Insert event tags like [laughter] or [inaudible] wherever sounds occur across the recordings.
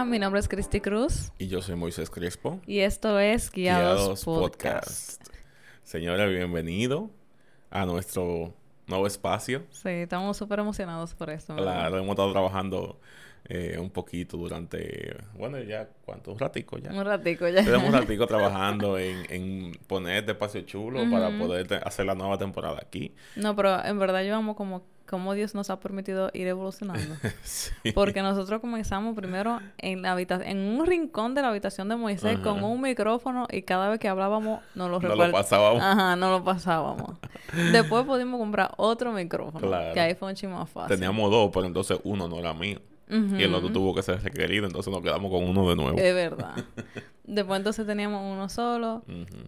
Hola, mi nombre es Cristi Cruz. Y yo soy Moisés Crespo. Y esto es Guiados, Podcast. Señora, bienvenido a nuestro nuevo espacio. Sí, estamos súper emocionados por esto. Claro, hemos estado trabajando eh, un poquito durante, bueno, ya, ¿cuánto? Un ratico ya. Un ratico ya. Tenemos un [laughs] ratico trabajando en, en poner este espacio chulo para poder hacer la nueva temporada aquí. No, pero en verdad yo amo como cómo Dios nos ha permitido ir evolucionando. [laughs] Porque nosotros comenzamos primero en la habitación, en un rincón de la habitación de Moisés con un micrófono y cada vez que hablábamos nos lo No lo pasábamos. Ajá, no lo pasábamos. Después pudimos comprar otro micrófono, que ahí fue un chingo más fácil. Teníamos dos, pero entonces uno no era mío. Y el otro tuvo que ser requerido, entonces nos quedamos con uno de nuevo. Es verdad. Después entonces teníamos uno solo.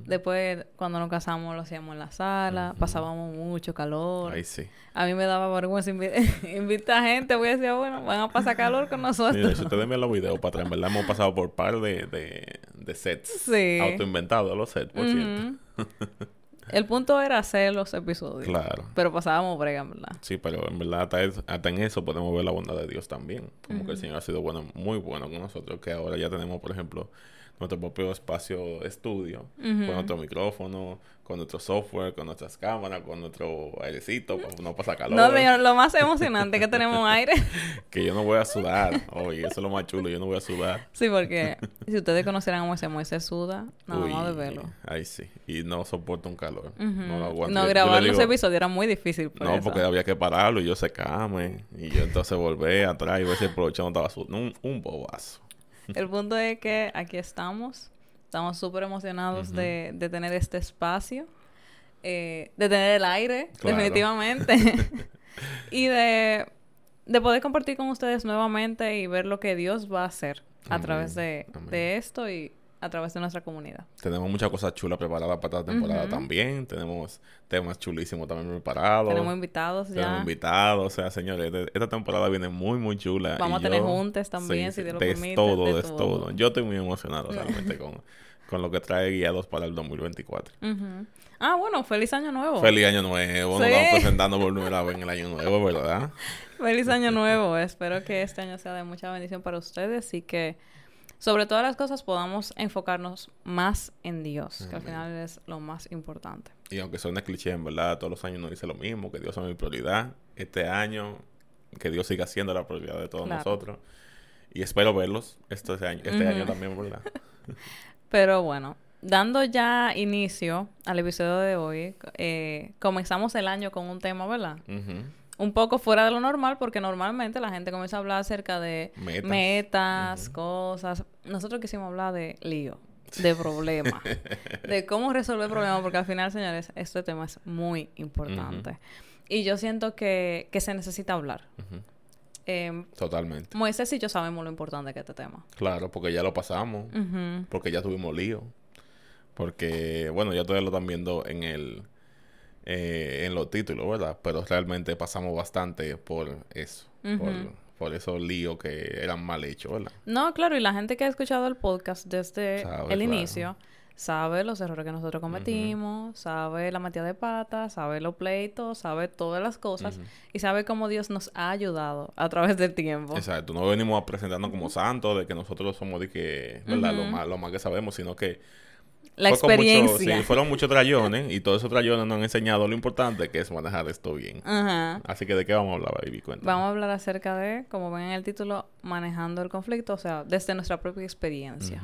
Después cuando nos casamos lo hacíamos en la sala. Pasábamos mucho calor. Ahí sí. A mí me daba vergüenza [laughs] invitar gente. Voy a decir, bueno, van a pasar calor con nosotros. Mira, si ustedes ven los videos para atrás, en verdad hemos pasado por par de, de, de sets. Sí. Autoinventados los sets, por cierto. [laughs] El punto era hacer los episodios. Claro. Pero pasábamos brega, en verdad. Sí, pero en verdad hasta, en eso podemos ver la bondad de Dios también. Como que el Señor ha sido bueno, muy bueno con nosotros. Que ahora ya tenemos, por ejemplo, nuestro propio espacio estudio, con nuestro micrófono, con nuestro software, con nuestras cámaras, con nuestro airecito, para no pasa calor. No, lo más emocionante que tenemos aire. [laughs] que yo no voy a sudar. Oye, eso es lo más chulo, yo no voy a sudar. Sí, porque si ustedes conocieran a Moisés, Moisés suda, nada más de verlo. Ahí sí, y no soporta un calor. No lo aguanto. No, grabar los episodios era muy difícil. no, porque había que pararlo y yo secame. Y yo entonces volví atrás y ver si el no estaba sudando. Un, un bobazo. El punto es que aquí estamos. Estamos súper emocionados de, de, tener este espacio. Eh, de tener el aire, definitivamente. [laughs] [laughs] y de, de, poder compartir con ustedes nuevamente y ver lo que Dios va a hacer a través de, de esto y a través de nuestra comunidad. Tenemos muchas cosas chulas preparadas para esta temporada también. Tenemos temas chulísimos también preparados. Tenemos invitados ya. Tenemos invitados. O sea, señores, esta temporada viene muy, muy chula. Vamos a tener juntas también, si Dios lo permite. Todo, de todo, todo. Yo estoy muy emocionado realmente con, con lo que trae guiados para el 2024. Ah, bueno, feliz año nuevo. Feliz año nuevo. Nos vamos [laughs] presentando por primera vez en el año nuevo, ¿verdad? feliz año [laughs] nuevo. Espero que este año sea de mucha bendición para ustedes y que sobre todas las cosas podamos enfocarnos más en Dios, que al final es lo más importante. Y aunque suene cliché, en verdad, todos los años nos dice lo mismo, que Dios es mi prioridad. Este año, que Dios siga siendo la prioridad de todos nosotros. Y espero verlos este año, este año también, ¿verdad? [laughs] [laughs] Pero bueno, dando ya inicio al episodio de hoy, eh, comenzamos el año con un tema, ¿verdad? Un poco fuera de lo normal porque normalmente la gente comienza a hablar acerca de metas, cosas. Nosotros quisimos hablar de lío, de problemas, [laughs] de cómo resolver problemas porque al final, señores, este tema es muy importante. Y yo siento que, que se necesita hablar. Em, Totalmente. Moisés y yo sabemos lo importante que es este tema. Claro, porque ya lo pasamos, porque ya tuvimos lío, porque, bueno, ya todavía lo están viendo en el eh, en los títulos, ¿verdad? Pero realmente pasamos bastante por eso, por, por, esos líos que eran mal hechos, ¿verdad? No, claro, y la gente que ha escuchado el podcast desde el inicio sabe los errores que nosotros cometimos, sabe la metida de patas, sabe los pleitos, sabe todas las cosas y sabe cómo Dios nos ha ayudado a través del tiempo. Exacto, no venimos a presentarnos como santos de que nosotros somos de que, ¿verdad? lo, más, lo más que sabemos, sino que la experiencia. sí, fueron muchos trayones y todos esos trayones nos han enseñado lo importante que es manejar esto bien. Así que, ¿de qué vamos a hablar, baby? Vamos a hablar acerca de, como ven en el título, manejando el conflicto, o sea, desde nuestra propia experiencia.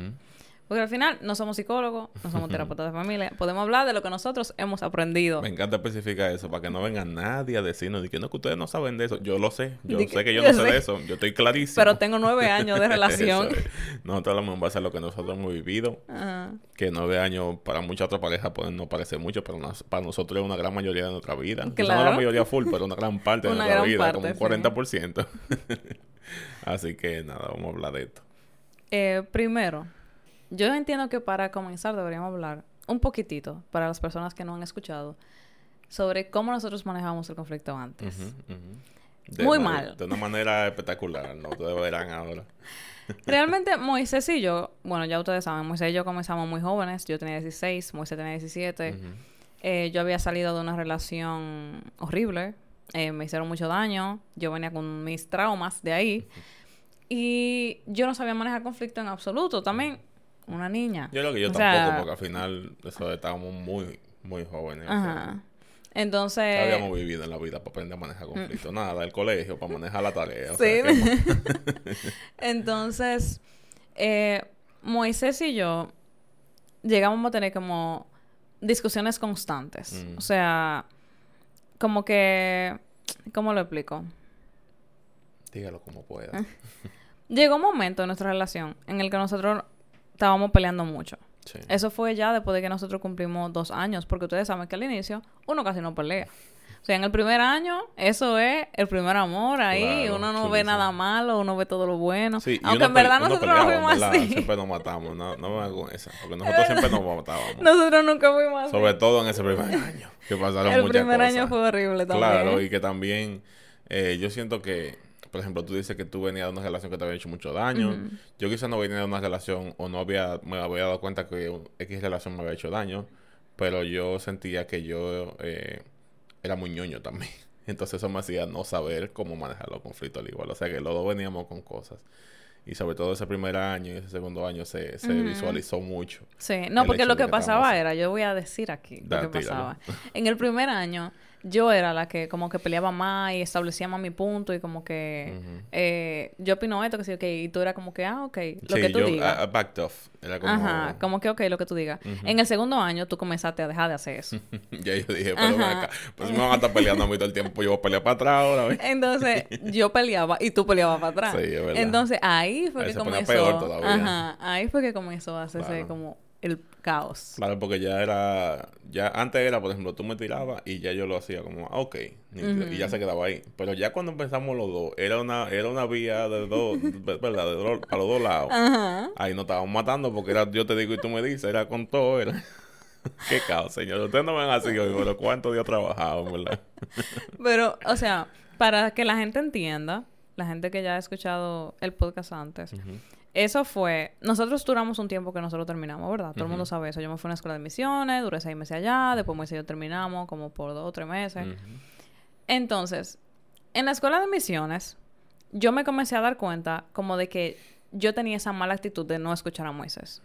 Porque al final no somos psicólogos, no somos terapeutas de familia. Podemos hablar de lo que nosotros hemos aprendido. Me encanta especificar eso para que no venga nadie a decirnos de que no, que ustedes no saben de eso. Yo lo sé. Yo sé que, yo no sé, de eso. Yo estoy clarísimo. Pero tengo nueve años de [laughs] relación. nosotros hablamos en base a lo que nosotros hemos vivido. Que nueve años para muchas otras parejas pueden no parecer mucho, pero para nosotros es una gran mayoría de nuestra vida. Claro. No la mayoría full, pero una gran parte de nuestra vida, como un 40%. [laughs] Así que nada, vamos a hablar de esto. Eh, primero, yo entiendo que para comenzar deberíamos hablar un poquitito, para las personas que no han escuchado, sobre cómo nosotros manejamos el conflicto antes. Muy mal. De una manera espectacular, no ustedes verán ahora. [laughs] Realmente Moisés y yo, bueno, ya ustedes saben, Moisés y yo comenzamos muy jóvenes, yo tenía 16, Moisés tenía 17. Eh, yo había salido de una relación horrible, eh, me hicieron mucho daño, yo venía con mis traumas de ahí Y yo no sabía manejar conflicto en absoluto. También una niña. Yo creo que yo tampoco, porque al final eso estábamos muy, muy jóvenes. Ajá. Entonces... Habíamos vivido en la vida para aprender a manejar conflicto. Nada, el colegio, para manejar la tarea. Sí. [laughs] [laughs] Entonces, eh, Moisés y yo llegamos a tener como discusiones constantes. Mm. O sea, como que... ¿Cómo lo explico? Dígalo como pueda. [laughs] Llegó un momento en nuestra relación en el que nosotros estábamos peleando mucho. Eso fue ya después de que nosotros cumplimos dos años, porque ustedes saben que al inicio uno casi no pelea. O sea, en el primer año, eso es el primer amor ahí. uno no ve nada malo, uno ve todo lo bueno. Aunque en verdad nosotros no fuimos así. Siempre nos matamos, no, no me hago esa. Porque nosotros siempre nos matábamos. Nosotros nunca fuimos así. Sobre todo en ese primer año. Que pasaron el primer año fue horrible también. Claro, y que también eh, yo siento que por ejemplo, tú dices que tú venías de una relación que te había hecho mucho daño. Yo quizás no venía de una relación o no había, me había dado cuenta que X relación me había hecho daño, pero yo sentía que yo eh, era muy ñoño también. [laughs] Entonces eso me hacía no saber cómo manejar los conflictos al igual. O sea que los dos veníamos con cosas. Y sobre todo ese primer año y ese segundo año se, se visualizó mucho. Sí, no, porque lo que pasaba era, yo voy a decir aquí lo que pasaba. En el primer año yo era la que como que peleaba más y establecía más mi punto y como que eh, yo opino esto, que sí, ok, y tú eras como que, ah, ok, lo que tú digas. Uh, backed off. Era como... Ajá, como que, ok, lo que tú digas. En el segundo año tú comenzaste a dejar de hacer eso. [laughs] ya yo dije, pero acá, pues me van a estar peleando a mí todo el tiempo, yo voy a pelear para atrás ahora. Entonces, [laughs] yo peleaba y tú peleabas para atrás. Sí, es verdad. Entonces, ahí fue que comenzó... Peor todavía. Ajá, ahí fue que comenzó a hacerse como el caos. Claro, porque ya era, ya antes era, por ejemplo, tú me tirabas y ya yo lo hacía como, ah, ok, y ya se quedaba ahí. Pero ya cuando empezamos los dos, era una, era una vía de dos, [laughs] ¿verdad? De a los dos lados. Ahí nos estábamos matando porque era yo te digo y tú me dices, era con todo, era. [laughs] Qué caos, señor. Ustedes no ven así hoy, pero cuántos días trabajado, ¿verdad? [laughs] pero, o sea, para que la gente entienda, la gente que ya ha escuchado el podcast antes, eso fue. Nosotros duramos un tiempo que nosotros terminamos, ¿verdad? Todo el mundo sabe eso. Yo me fui a una escuela de misiones, duré seis meses allá, después meses yo terminamos, como por dos o tres meses. Entonces, en la escuela de misiones, yo me comencé a dar cuenta como de que yo tenía esa mala actitud de no escuchar a Moisés.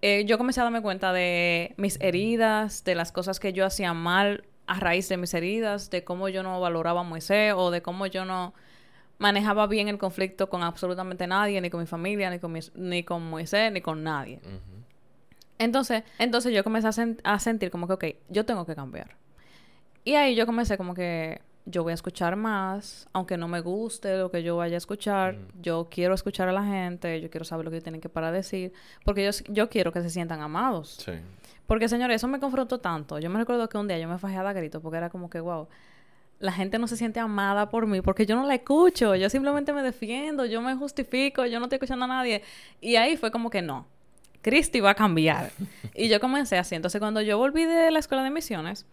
Eh, yo comencé a darme cuenta de mis heridas, de las cosas que yo hacía mal a raíz de mis heridas, de cómo yo no valoraba a Moisés o de cómo yo no manejaba bien el conflicto con absolutamente nadie, ni con mi familia, ni con, ni con Moisés, ni con nadie. Entonces, entonces yo comencé a, sentir como que, ok, yo tengo que cambiar. Y ahí yo comencé como que yo voy a escuchar más, aunque no me guste lo que yo vaya a escuchar, yo quiero escuchar a la gente, yo quiero saber lo que tienen que para decir, porque yo, yo quiero que se sientan amados. Sí. Porque, señores, eso me confrontó tanto. Yo me recuerdo que un día yo me fajé a grito porque era como que, wow, la gente no se siente amada por mí porque yo no la escucho, yo simplemente me defiendo, yo me justifico, yo no estoy escuchando a nadie. Y ahí fue como que no, Cristi va a cambiar. y yo comencé así. Entonces, cuando yo volví de la escuela de misiones,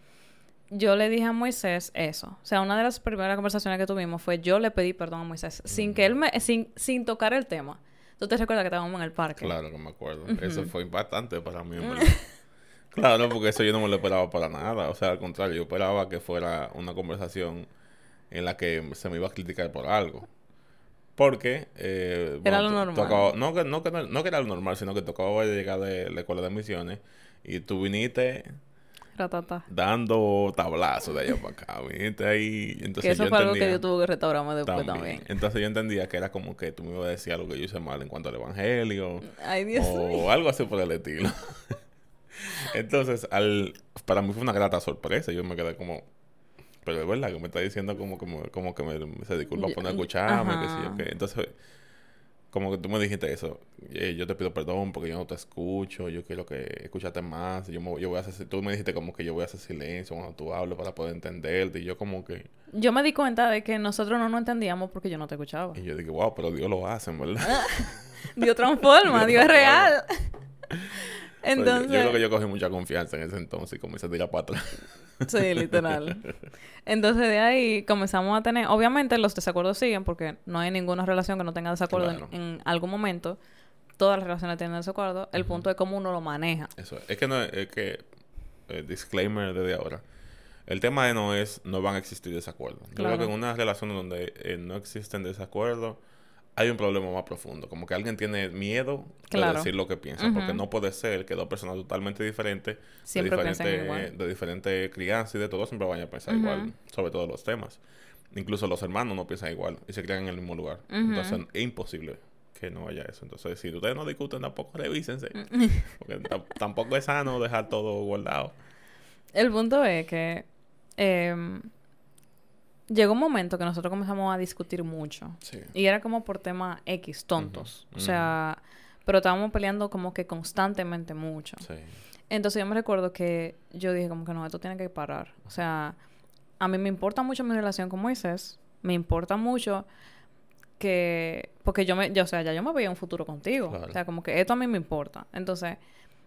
yo le dije a Moisés eso. O sea, una de las primeras conversaciones que tuvimos fue yo le pedí perdón a Moisés sin que él me, sin, sin tocar el tema. ¿Tú te recuerdas que estábamos en el parque? Claro que me acuerdo. Eso fue impactante para mí, [laughs] Claro, porque eso yo no me lo esperaba para nada. O sea, al contrario, yo esperaba que fuera una conversación en la que se me iba a criticar por algo. Porque... Eh, era lo normal. no, que, no, que, no que era lo normal, sino que tocaba llegar de la escuela de misiones y tú viniste... Ratata. Dando tablazos de allá para acá. Viniste ahí... Entonces que eso fue algo que yo tuve que restaurarme después también. Entonces yo entendía que era como que tú me ibas a decir algo que yo hice mal en cuanto al evangelio. Ay, Dios o algo así por el estilo. [laughs] Entonces, al, para mí fue una grata sorpresa. Yo me quedé como, pero es verdad que me está diciendo como, como, como que me, se disculpa por no escucharme, que sí, okay. Entonces, como que tú me dijiste eso, eh, yo te pido perdón porque yo no te escucho, yo quiero que escuchate más, yo, me, yo voy a hacer, tú me dijiste como que yo voy a hacer silencio cuando tú hablas para poder entenderte, y yo como que... Yo me di cuenta de que nosotros no nos entendíamos porque yo no te escuchaba. Y yo dije, wow, pero Dios lo hace, ¿verdad? [laughs] [laughs] Dios transforma, Dios es real. [laughs] Entonces... Yo creo que yo cogí mucha confianza en ese entonces y comencé a tirar para atrás. [laughs] Sí, literal. [laughs] Entonces de ahí comenzamos a tener, obviamente los desacuerdos siguen porque no hay ninguna relación que no tenga desacuerdo en, algún momento. Todas las relaciones tienen desacuerdo. El punto es cómo uno lo maneja. Eso es que no es que eh, disclaimer desde ahora. El tema de no es no van a existir desacuerdos. Yo creo que en una relación donde eh, no existen desacuerdos hay un problema más profundo. Como que alguien tiene miedo de decir lo que piensa. Porque no puede ser que dos personas totalmente diferentes, siempre de, diferente, de diferente crianza y de todo, siempre vayan a pensar igual sobre todos los temas. Incluso los hermanos no piensan igual y se crean en el mismo lugar. Entonces es imposible que no haya eso. Entonces, si ustedes no discuten, tampoco revísense. porque [laughs] tampoco es sano dejar todo guardado. El punto es que em, llegó un momento que nosotros comenzamos a discutir mucho. Y era como por temas X, tontos. O sea, pero estábamos peleando como que constantemente mucho. Entonces yo me recuerdo que yo dije como que no, esto tiene que parar. O sea, a mí me importa mucho mi relación con Moisés. Me importa mucho que... Porque yo me... Yo, o sea, ya yo me veía un futuro contigo. O sea, como que esto a mí me importa. Entonces,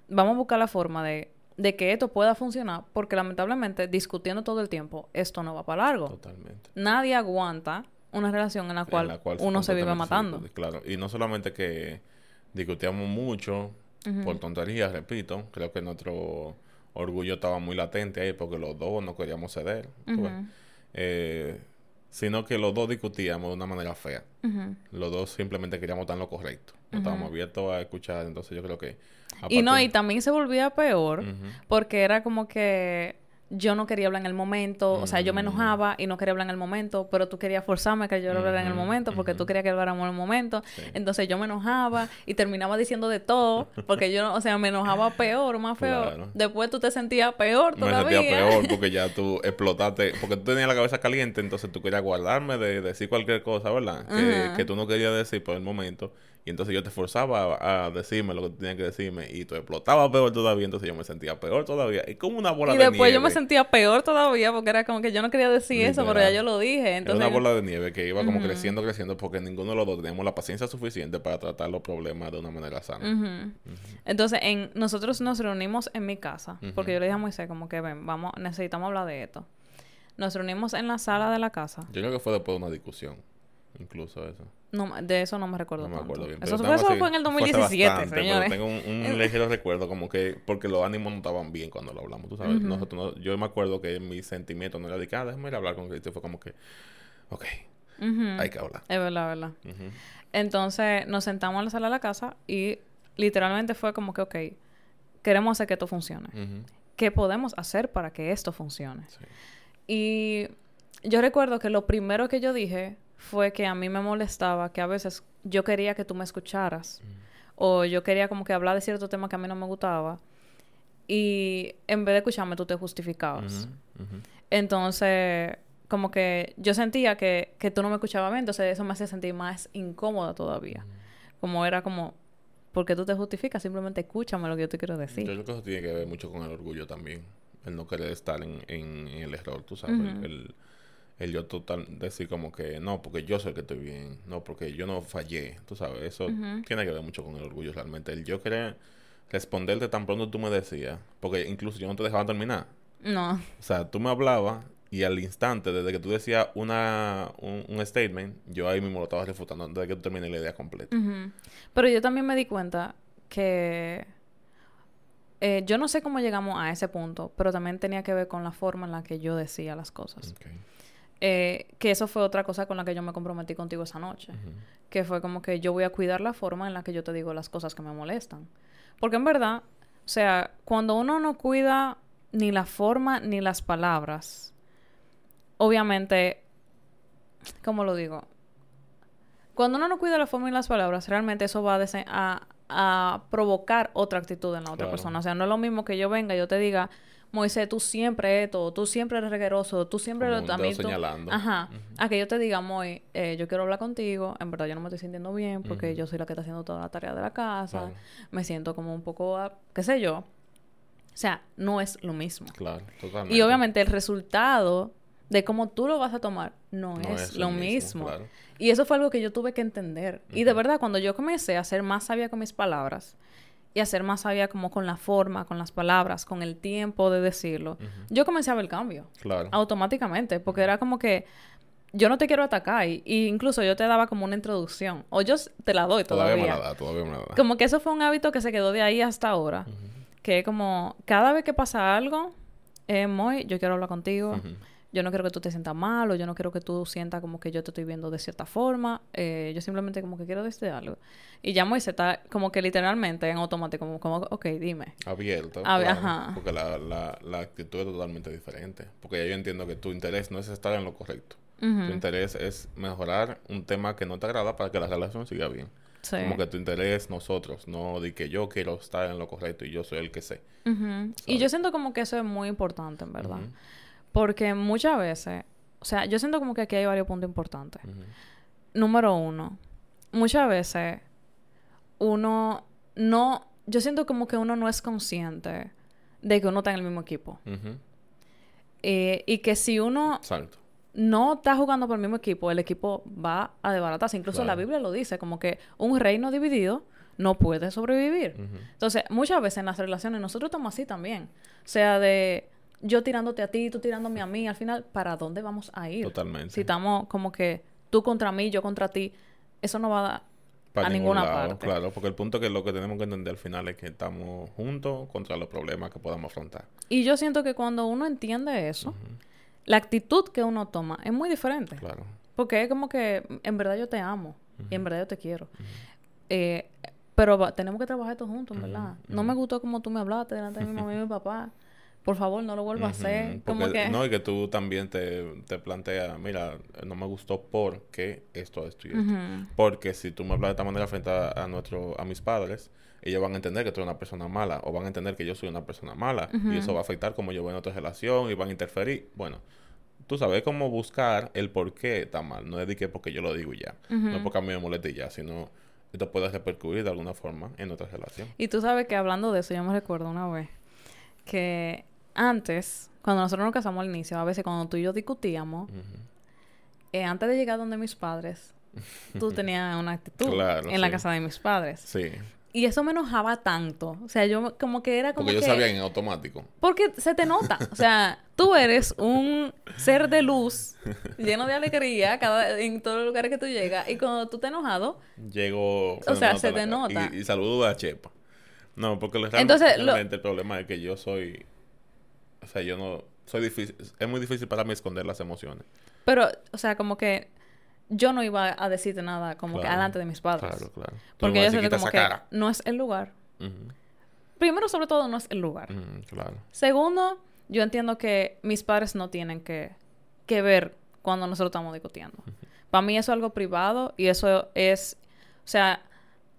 vamos a buscar la forma de de que esto pueda funcionar, porque lamentablemente discutiendo todo el tiempo, esto no va para largo. Totalmente. Nadie aguanta una relación en la cual, uno se vive matando. claro, y no solamente que discutíamos mucho por tonterías, repito, creo que nuestro orgullo estaba muy latente ahí porque los dos no queríamos ceder. Eh, sino que los dos discutíamos de una manera fea. Los dos simplemente queríamos estar en lo correcto. No estábamos abiertos a escuchar. Entonces yo creo que y no, y también se volvía peor porque era como que yo no quería hablar en el momento, o sea, yo me enojaba y no quería hablar en el momento, pero tú querías forzarme a que yo hablara en el momento porque tú querías que habláramos en el momento. Entonces yo me enojaba y terminaba diciendo de todo porque yo, o sea, me enojaba peor, más peor. Después tú te sentías peor todavía. Me sentía peor porque [laughs] ya tú explotaste, porque tú tenías la cabeza caliente, entonces tú querías guardarme de, decir cualquier cosa, ¿verdad? Que, que tú no querías decir por el momento. Y entonces yo te forzaba a, decirme lo que tenía que decirme y tú explotaba peor todavía, entonces yo me sentía peor todavía. Y como una bola de nieve. Y después yo me sentía peor todavía porque era como que yo no quería decir eso, pero ya yo lo dije. Entonces... Era una bola de nieve que iba como creciendo, creciendo porque ninguno de los dos teníamos la paciencia suficiente para tratar los problemas de una manera sana. Entonces en, nosotros nos reunimos en mi casa porque yo le dije a Moisés como que ven, vamos, necesitamos hablar de esto. Nos reunimos en la sala de la casa. Yo creo que fue después de una discusión, incluso eso. No, de eso no me recuerdo. No me acuerdo bien. Eso, fue, en el 2017, señores. tengo un, [laughs] ligero recuerdo, como que, porque los ánimos no estaban bien cuando lo hablamos, tú sabes. Nosotros yo me acuerdo que mi sentimiento no era de que, ah, déjame ir a hablar con Cristo. Fue como que, ok, hay que hablar. Es verdad, verdad. Entonces nos sentamos en la sala de la casa y literalmente fue como que, ok, queremos hacer que esto funcione. ¿Qué podemos hacer para que esto funcione? Y yo recuerdo que lo primero que yo dije fue que a mí me molestaba que a veces yo quería que tú me escucharas mm. o yo quería como que hablar de cierto tema que a mí no me gustaba y en vez de escucharme tú te justificabas. Entonces, como que yo sentía que, que tú no me escuchabas bien, entonces eso me hacía sentir más incómoda todavía. Como era como, porque tú te justificas? Simplemente escúchame lo que yo te quiero decir. Yo creo que eso tiene que ver mucho con el orgullo también. El no querer estar en, en, el error, tú sabes. el, el yo total decir como que no, porque yo sé que estoy bien, no, porque yo no fallé, tú sabes, eso tiene que ver mucho con el orgullo realmente. El yo querer responderte tan pronto tú me decías, porque incluso yo no te dejaba terminar. No. O sea, tú me hablabas y al instante, desde que tú decías una, un, statement, yo ahí mismo lo estaba refutando desde que tú terminé la idea completa. Pero yo también me di cuenta que... Eh, yo no sé cómo llegamos a ese punto, pero también tenía que ver con la forma en la que yo decía las cosas. Eh, que eso fue otra cosa con la que yo me comprometí contigo esa noche. Que fue como que yo voy a cuidar la forma en la que yo te digo las cosas que me molestan. Porque en verdad, o sea, cuando uno no cuida ni la forma ni las palabras, obviamente, ¿cómo lo digo? Cuando uno no cuida la forma y las palabras, realmente eso va a, a, provocar otra actitud en la otra persona. O sea, no es lo mismo que yo venga y yo te diga, Moisés, tú siempre esto, tú siempre eres regueroso, tú siempre lo también. señalando. Ajá. A que yo te diga, Moy, eh, yo quiero hablar contigo, en verdad yo no me estoy sintiendo bien porque yo soy la que está haciendo toda la tarea de la casa, me siento como un poco, qué sé yo. O sea, no es lo mismo. Claro, totalmente. Y obviamente el resultado de cómo tú lo vas a tomar no, es, lo mismo. Y eso fue algo que yo tuve que entender. Y de verdad, cuando yo comencé a ser más sabia con mis palabras, y hacer más sabia como con la forma, con las palabras, con el tiempo de decirlo, yo comencé a ver el cambio. Claro. Automáticamente, porque era como que yo no te quiero atacar y, incluso yo te daba como una introducción o yo te la doy todavía. Todavía me la da, todavía me la da. Como que eso fue un hábito que se quedó de ahí hasta ahora, que como cada vez que pasa algo, eh, muy, yo quiero hablar contigo. Yo no quiero que tú te sientas mal o yo no quiero que tú sientas como que yo te estoy viendo de cierta forma. Eh, yo simplemente como que quiero decir algo. Y ya Moisés está como que literalmente en automático, como, como ok, dime. Abierto. Ajá. Porque la, la, la, actitud es totalmente diferente. Porque ya yo entiendo que tu interés no es estar en lo correcto. Tu interés es mejorar un tema que no te agrada para que la relación siga bien. Sí. Como que tu interés nosotros, no de que yo quiero estar en lo correcto y yo soy el que sé. Y yo siento como que eso es muy importante, en verdad. Porque muchas veces, o sea, yo siento como que aquí hay varios puntos importantes. Número uno, muchas veces uno no, yo siento como que uno no es consciente de que uno está en el mismo equipo. Eh, y que si uno no está jugando por el mismo equipo, el equipo va a desbaratarse. Incluso la Biblia lo dice, como que un reino dividido no puede sobrevivir. Entonces, muchas veces en las relaciones nosotros estamos así también. O sea, de yo tirándote a ti, tú tirándome a mí, al final, ¿para dónde vamos a ir? Totalmente. Si estamos como que tú contra mí, yo contra ti, eso no va a dar a ninguna parte. Claro, porque el punto que lo que tenemos que entender al final es que estamos juntos contra los problemas que podamos afrontar. Y yo siento que cuando uno entiende eso, la actitud que uno toma es muy diferente. Claro. Porque es como que en verdad yo te amo y en verdad yo te quiero. Eh, pero tenemos que trabajar todos juntos, ¿verdad? No me gustó como tú me hablaste delante de mi mamá y mi papá por favor, no lo vuelva a hacer. como que... No, y que tú también te, te planteas, mira, no me gustó porque esto, esto y esto. Porque si tú me hablas de esta manera frente a, nuestro, a mis padres, ellos van a entender que tú eres una persona mala o van a entender que yo soy una persona mala y eso va a afectar cómo yo veo en otra relación y van a interferir. Bueno, tú sabes cómo buscar el por qué está mal. No es de que porque yo lo digo ya. No es porque a mí me moleste ya, sino esto puede repercutir de alguna forma en otra relación. Y tú sabes que hablando de eso, yo me recuerdo una vez que antes, cuando nosotros nos casamos al inicio, a veces cuando tú y yo discutíamos, eh, antes de llegar donde mis padres, tú [laughs] tenías una actitud en la casa de mis padres. Sí. Y eso me enojaba tanto. O sea, yo como que era como Porque ellos sabían en automático. Porque se te nota. O sea, tú eres un ser de luz, [laughs] lleno de alegría cada, en todos los lugares que tú llegas. Y cuando tú te enojado... Llego... O sea, se te nota. Y, saludo a Chepa. No, porque Entonces, realmente el problema es que yo soy o sea, yo no... Soy difícil... Es muy difícil para mí esconder las emociones. Pero, o sea, como que... Yo no iba a decirte nada como que delante de mis padres. Claro, claro. Porque yo sé como que no es el lugar. Primero, sobre todo, no es el lugar. claro. Segundo, yo entiendo que mis padres no tienen que, que ver cuando nosotros estamos discutiendo. Para mí eso es algo privado y eso es... O sea,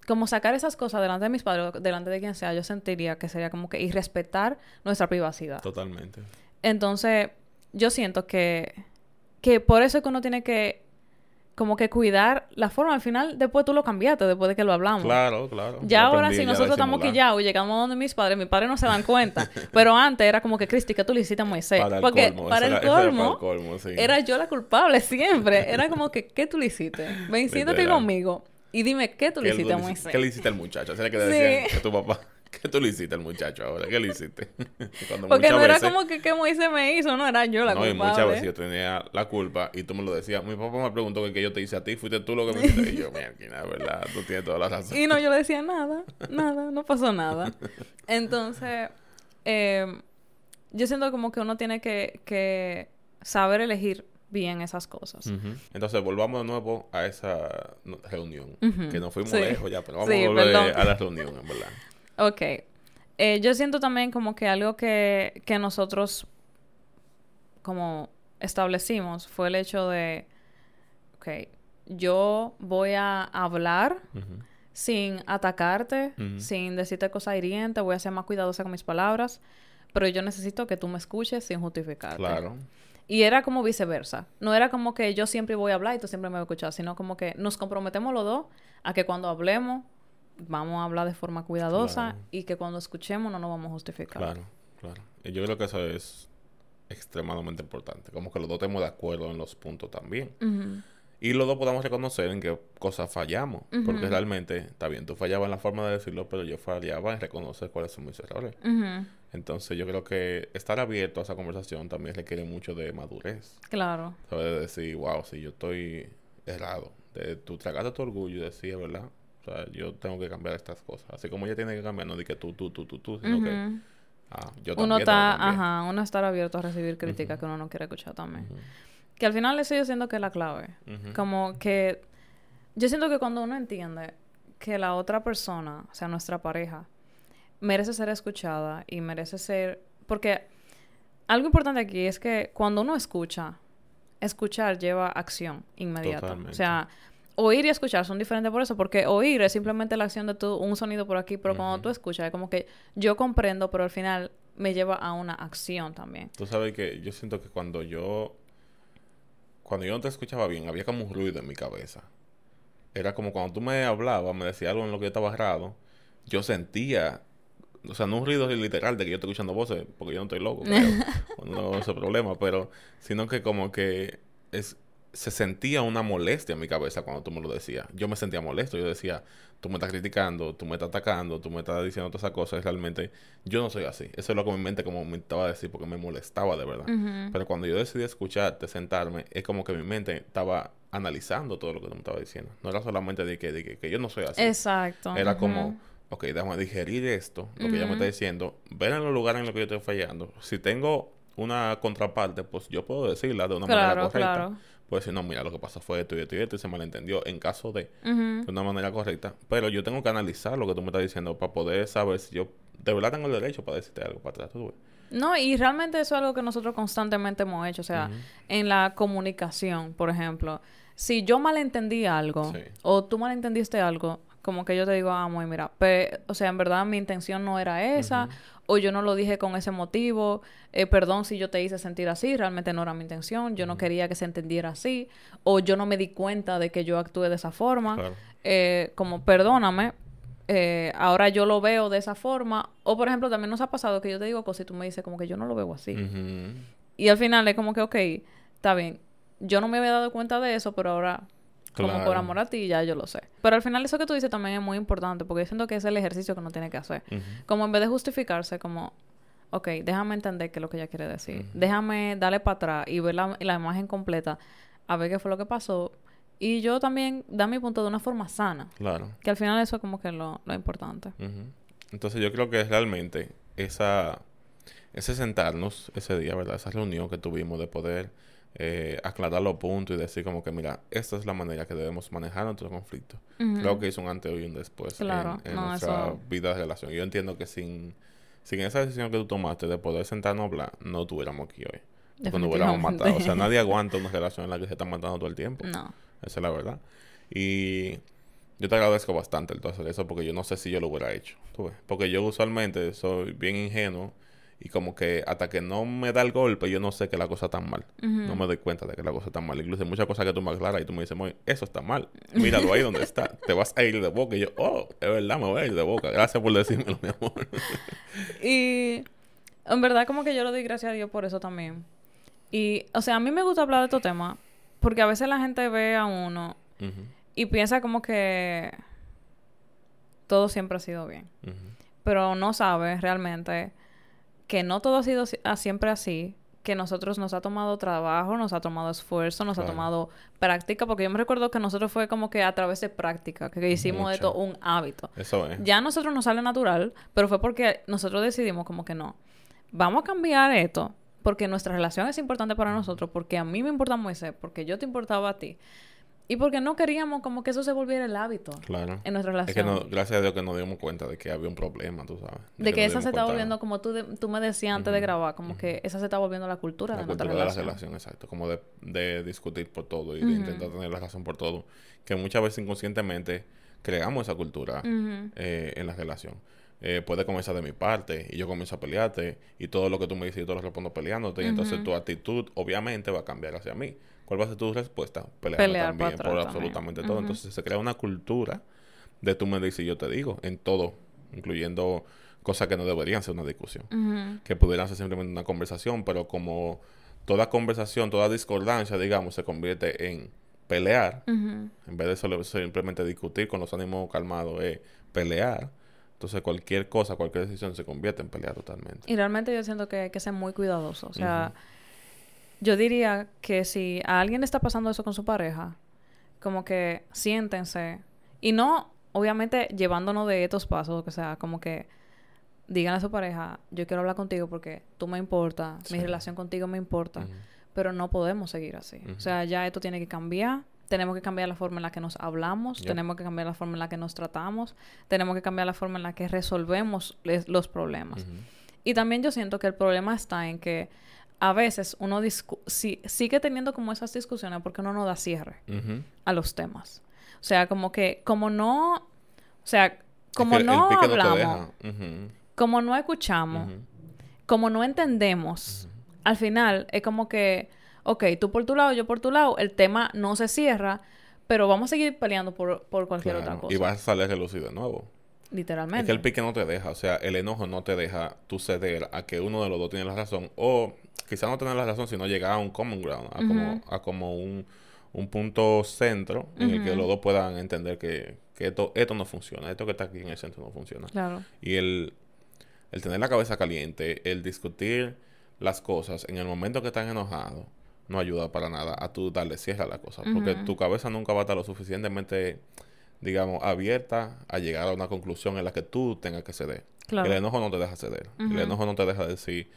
como sacar esas cosas delante de mis padres, delante de quien sea, yo sentiría que sería como que irrespetar nuestra privacidad. Totalmente. Entonces, yo siento que, que por eso es que uno tiene que como que cuidar la forma. Al final, después tú lo cambiaste, después de que lo hablamos. Claro, claro. Ya ahora, si nosotros estamos quillados y llegamos donde mis padres, mis padres no se dan cuenta. [laughs] pero antes era como que, Cristi, que tú le hiciste a Moisés. Para Porque para, el colmo, era, yo la culpable siempre. Era como que, ¿qué tú le hiciste? [laughs] Ven, siéntate conmigo. Y dime, ¿qué tú le hiciste a Moisés? ¿Qué le hiciste al muchacho? Así que le decían que tu papá. [laughs] ¿Qué tú le hiciste al muchacho ahora? ¿Qué le hiciste? [laughs] Porque no era como que, que Moisés me hizo, no era yo la culpable. No, y muchas veces yo tenía la culpa y tú me lo decías. Mi papá me preguntó que, yo te hice a ti, fuiste tú lo que me hiciste. Y yo, mira, verdad, tú tienes toda la razón. Y no, yo le decía [laughs] nada, nada, no pasó nada. Entonces, eh, yo siento como que uno tiene que, que saber elegir bien esas cosas. Entonces, volvamos de nuevo a esa reunión. Que nos fuimos lejos ya, pero vamos a volver a la reunión, en verdad. [laughs] Ok. Eh, yo siento también como que algo que, que nosotros como establecimos fue el hecho de, ok, yo voy a hablar sin atacarte, sin decirte cosas hirientes, voy a ser más cuidadosa con mis palabras, pero yo necesito que tú me escuches sin justificarte. Claro. Y era como viceversa. No era como que yo siempre voy a hablar y tú siempre me vas a escuchar, sino como que nos comprometemos los dos a que cuando hablemos vamos a hablar de forma cuidadosa y que cuando escuchemos no nos vamos a justificar. Claro, claro. Y yo creo que eso es extremadamente importante. Como que los dos estemos de acuerdo en los puntos también. Y los dos podamos reconocer en qué cosas fallamos. Porque realmente, está bien, tú fallabas en la forma de decirlo, pero yo fallaba en reconocer cuáles son mis errores. Entonces yo creo que estar abierto a esa conversación también requiere mucho de madurez. Claro. ¿Sabes? De decir, wow, si yo estoy errado. De tú tragarte tu orgullo y decir, ¿verdad? O sea, yo tengo que cambiar estas cosas. Así como ella tiene que cambiar, no de que tú, tú, tú, tú, tú, sino que Ah, yo uno también, está, también. ajá, uno estar abierto a recibir críticas que uno no quiere escuchar también. Que al final eso yo siento que es la clave. Como que yo siento que cuando uno entiende que la otra persona, o sea, nuestra pareja, merece ser escuchada y merece ser... Porque algo importante aquí es que cuando uno escucha, escuchar lleva acción inmediata. Totalmente. O sea, oír y escuchar son diferentes por eso, porque oír es simplemente la acción de tu, un sonido por aquí, pero cuando tú escuchas es como que yo comprendo, pero al final me lleva a una acción también. Tú sabes que yo siento que cuando yo... Cuando yo no te escuchaba bien, había como un ruido en mi cabeza. Era como cuando tú me hablabas, me decías algo en lo que yo estaba errado, yo sentía... O sea, no un ruido literal de que yo estoy escuchando voces, porque yo no estoy loco, creo, [laughs] o no tengo ese problema, pero... Sino que como que es... Se sentía una molestia en mi cabeza cuando tú me lo decías. Yo me sentía molesto. Yo decía, tú me estás criticando, tú me estás atacando, tú me estás diciendo todas esas cosas. Realmente yo no soy así. Eso es lo que mi mente como me estaba a decir porque me molestaba de verdad. Pero cuando yo decidí escucharte, sentarme, es como que mi mente estaba analizando todo lo que tú me estabas diciendo. No era solamente de que, de que, que yo no soy así. Exacto. Era ujú. como, ok, déjame digerir esto, lo que ella me está diciendo, ver en los lugares en los que yo estoy fallando. Si tengo una contraparte, pues yo puedo decirla de una manera Claro, correcta. claro. Puedo decir, no, mira, lo que pasó fue esto y esto y esto y se malentendió en caso de, de una manera correcta. Pero yo tengo que analizar lo que tú me estás diciendo para poder saber si yo de verdad tengo el derecho para decirte algo para atrás. ¿tú? No, y realmente eso es algo que nosotros constantemente hemos hecho. O sea, en la comunicación, por ejemplo. Si yo malentendí algo Sí. o tú malentendiste algo, como que yo te digo, ah, muy, mira, o sea, en verdad mi intención no era esa, o yo no lo dije con ese motivo, eh, perdón si yo te hice sentir así, realmente no era mi intención, yo no quería que se entendiera así, o yo no me di cuenta de que yo actué de esa forma, Claro. eh, como perdóname, eh, ahora yo lo veo de esa forma, o por ejemplo, también nos ha pasado que yo te digo cosas y tú me dices como que yo no lo veo así. Y al final es como que, ok, está bien. Yo no me había dado cuenta de eso, pero ahora, como por amor a ti, ya yo lo sé. Pero al final eso que tú dices también es muy importante, porque yo siento que es el ejercicio que uno tiene que hacer. Como en vez de justificarse, como, ok, déjame entender qué es lo que ella quiere decir. Déjame darle para atrás y ver la, la imagen completa, a ver qué fue lo que pasó. Y yo también dar mi punto de una forma sana. Claro. Que al final eso es como que lo, lo importante. Entonces yo creo que realmente esa ese sentarnos ese día, ¿verdad? Esa reunión que tuvimos de poder eh, aclarar los puntos y decir como que mira, esta es la manera que debemos manejar nuestros conflictos. Ujú. Creo que hizo un antes y un después en- Claro, en, no, nuestra eso- vida de relación. Yo entiendo que sin, sin esa decisión que tú tomaste de poder sentarnos a hablar, no estuviéramos aquí hoy. Nos hubiéramos matado. O sea, nadie [laughs] aguanta una relación en la que se están matando todo el tiempo. No. Esa es la verdad. Y yo te agradezco bastante el hacer eso porque yo no sé si yo lo hubiera hecho. ¿tú ves? Porque yo usualmente soy bien ingenuo y como que hasta que no me da el golpe yo no sé que la cosa está mal. No me doy cuenta de que la cosa está mal. Incluso hay muchas cosas que tú me aclaras y tú me dices, "Moy, eso está mal. Míralo ahí donde está. [laughs] Te vas a ir de boca. Y yo, oh, es verdad, me voy a ir de boca. Gracias por decírmelo, mi amor. [laughs] Y en verdad como que yo le doy gracias a Dios por eso también. Y, o sea, a mí me gusta hablar de estos temas porque a veces la gente ve a uno y piensa como que todo siempre ha sido bien. Pero no sabe realmente que no todo ha sido si- a- siempre así, que nosotros nos ha tomado trabajo, nos ha tomado esfuerzo, nos ha tomado práctica, porque yo me recuerdo que nosotros fue como que a través de práctica, que hicimos de Mucho. esto un hábito. Eso es. Ya a nosotros nos sale natural, pero fue porque nosotros decidimos como que no. Vamos a cambiar esto porque nuestra relación es importante para nosotros, porque a mí me importa Moisés, porque yo te importaba a ti. Y porque no queríamos como que eso se volviera el hábito Claro. en nuestra Es que relación. no, gracias a Dios que nos dimos cuenta de que había un problema, tú sabes. de que esa se está volviendo, como tú, de- tú me decías antes de grabar, como que esa se está volviendo la cultura la de nuestra cultura de la relación. relación, exacto. Como de, de discutir por todo y de intentar tener la razón por todo. Que muchas veces inconscientemente creamos esa cultura eh, en la relación. Eh, puede comenzar de mi parte y yo comienzo a pelearte y todo lo que tú me dices yo te lo respondo peleándote y entonces tu actitud obviamente va a cambiar hacia mí. ¿Cuál va a ser tu respuesta? Pelear también por absolutamente todo. Entonces se crea una cultura de tú me dices y yo te digo en todo, incluyendo cosas que no deberían ser una discusión que pudieran ser simplemente una conversación, pero como toda conversación, toda discordancia, digamos, se convierte en pelear, en vez de solo simplemente discutir con los ánimos calmados, es pelear. Entonces cualquier cosa, cualquier decisión se convierte en pelear totalmente. Y realmente yo siento que hay que ser muy cuidadoso. O sea, yo diría que si a alguien le está pasando eso con su pareja, como que siéntense. Y no, obviamente, llevándonos de estos pasos, o sea, como que díganle a su pareja, yo quiero hablar contigo porque tú me importas, mi relación contigo me importa, pero no podemos seguir así. O sea, ya esto tiene que cambiar. Tenemos que cambiar la forma en la que nos hablamos, tenemos que cambiar la forma en la que nos tratamos, tenemos que cambiar la forma en la que resolvemos los problemas. Y también yo siento que el problema está en que a veces uno sigue teniendo como esas discusiones porque uno no da cierre a los temas. O sea, como que, como no, o sea, como no hablamos, como no escuchamos, como no entendemos, al final es como que, ok, tú por tu lado, yo por tu lado, el tema no se cierra, pero vamos a seguir peleando por, cualquier otra cosa. Y vas a salir a relucir de nuevo. Literalmente. Es que el pique no te deja, o sea, el enojo no te deja tú ceder a que uno de los dos tiene la razón, o quizás no tener la razón, sino llegar a un common ground, a como, a como un, un punto centro en el que los dos puedan entender que, que esto, esto no funciona, esto que está aquí en el centro no funciona. Claro. Y el, el tener la cabeza caliente, el discutir las cosas en el momento que están enojados, no ayuda para nada a tú darle cierre a la cosa, porque tu cabeza nunca va a estar lo suficientemente, digamos, abierta a llegar a una conclusión en la que tú tengas que ceder. El enojo no te deja ceder, el enojo no te deja decir,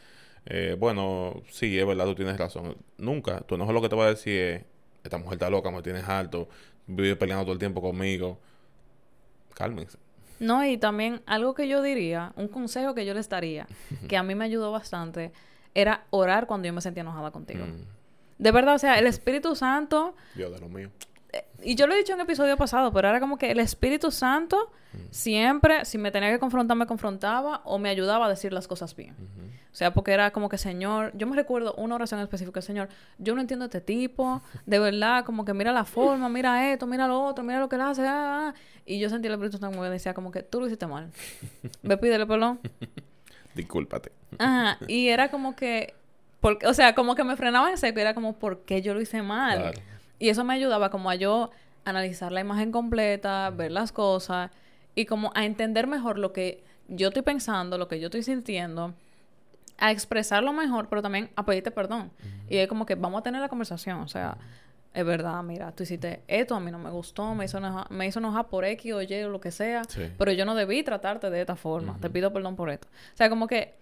eh, bueno, sí, es verdad, tú tienes razón. Nunca, tu enojo lo que te va a decir es, esta mujer está loca, me tienes alto, vive peleando todo el tiempo conmigo. Cálmense. No, y también algo que yo diría, un consejo que yo les daría, [laughs] que a mí me ayudó bastante, era orar cuando yo me sentía enojada contigo. Mm. De verdad, o sea, el Espíritu Santo... Dios de lo mío. Eh, y yo lo he dicho en el episodio pasado, pero era como que el Espíritu Santo mm. siempre, si me tenía que confrontar, me confrontaba o me ayudaba a decir las cosas bien. O sea, porque era como que, Señor, yo me recuerdo una oración específica, Señor, yo no entiendo a este tipo, de verdad, como que mira la forma, mira esto, mira lo otro, mira lo que él hace, ah, ah". y yo sentí el Espíritu Santo como decía, como que tú lo hiciste mal. Ve, pídele perdón. [laughs] Discúlpate. Ajá, y era como que, porque, o sea, como que me frenaba en seco, era como, ¿por qué yo lo hice mal? Y eso me ayudaba como a yo analizar la imagen completa, ver las cosas y como a entender mejor lo que yo estoy pensando, lo que yo estoy sintiendo a expresarlo mejor, pero también a pedirte perdón. Y es como que vamos a tener la conversación, o sea, es verdad, mira, tú hiciste esto, a mí no me gustó, me hizo enojar, me hizo enojar por X o Y o lo que sea, pero yo no debí tratarte de esta forma, te pido perdón por esto. O sea, como que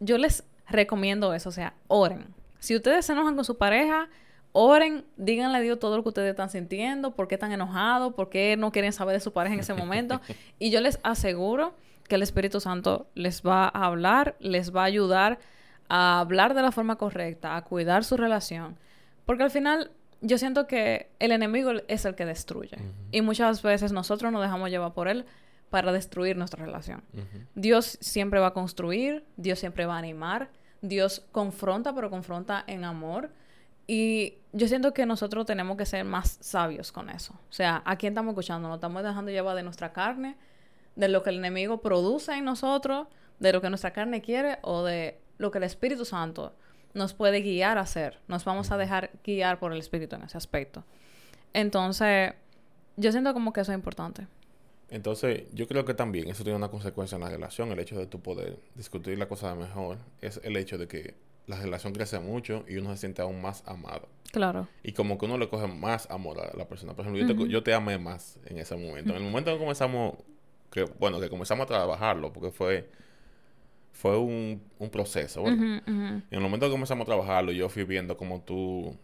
yo les recomiendo eso, o sea, oren. Si ustedes se enojan con su pareja, oren, díganle a Dios todo lo que ustedes están sintiendo, por qué están enojados, por qué no quieren saber de su pareja en ese momento. [laughs] y yo les aseguro que el Espíritu Santo les va a hablar, les va a ayudar a hablar de la forma correcta, a cuidar su relación. Porque al final yo siento que el enemigo es el que destruye. Y muchas veces nosotros nos dejamos llevar por él para destruir nuestra relación. Dios siempre va a construir, Dios siempre va a animar, Dios confronta, pero confronta en amor. Y yo siento que nosotros tenemos que ser más sabios con eso. O sea, ¿a quién estamos escuchando? ¿Nos estamos dejando llevar de nuestra carne? De lo que el enemigo produce en nosotros, de lo que nuestra carne quiere o de lo que el Espíritu Santo nos puede guiar a hacer. Nos vamos a dejar guiar por el Espíritu en ese aspecto. Entonces, yo siento como que eso es importante. Entonces, yo creo que también eso tiene una consecuencia en la relación, el hecho de tu poder discutir la cosa mejor, es el hecho de que la relación crece mucho y uno se siente aún más amado. Claro. Y como que uno le coge más amor a la persona. Por ejemplo, yo, te, yo te amé más en ese momento. En el momento en que comenzamos que bueno, que comenzamos a trabajarlo, porque fue fue un, un proceso, En el momento que comenzamos a trabajarlo, yo fui viendo como tú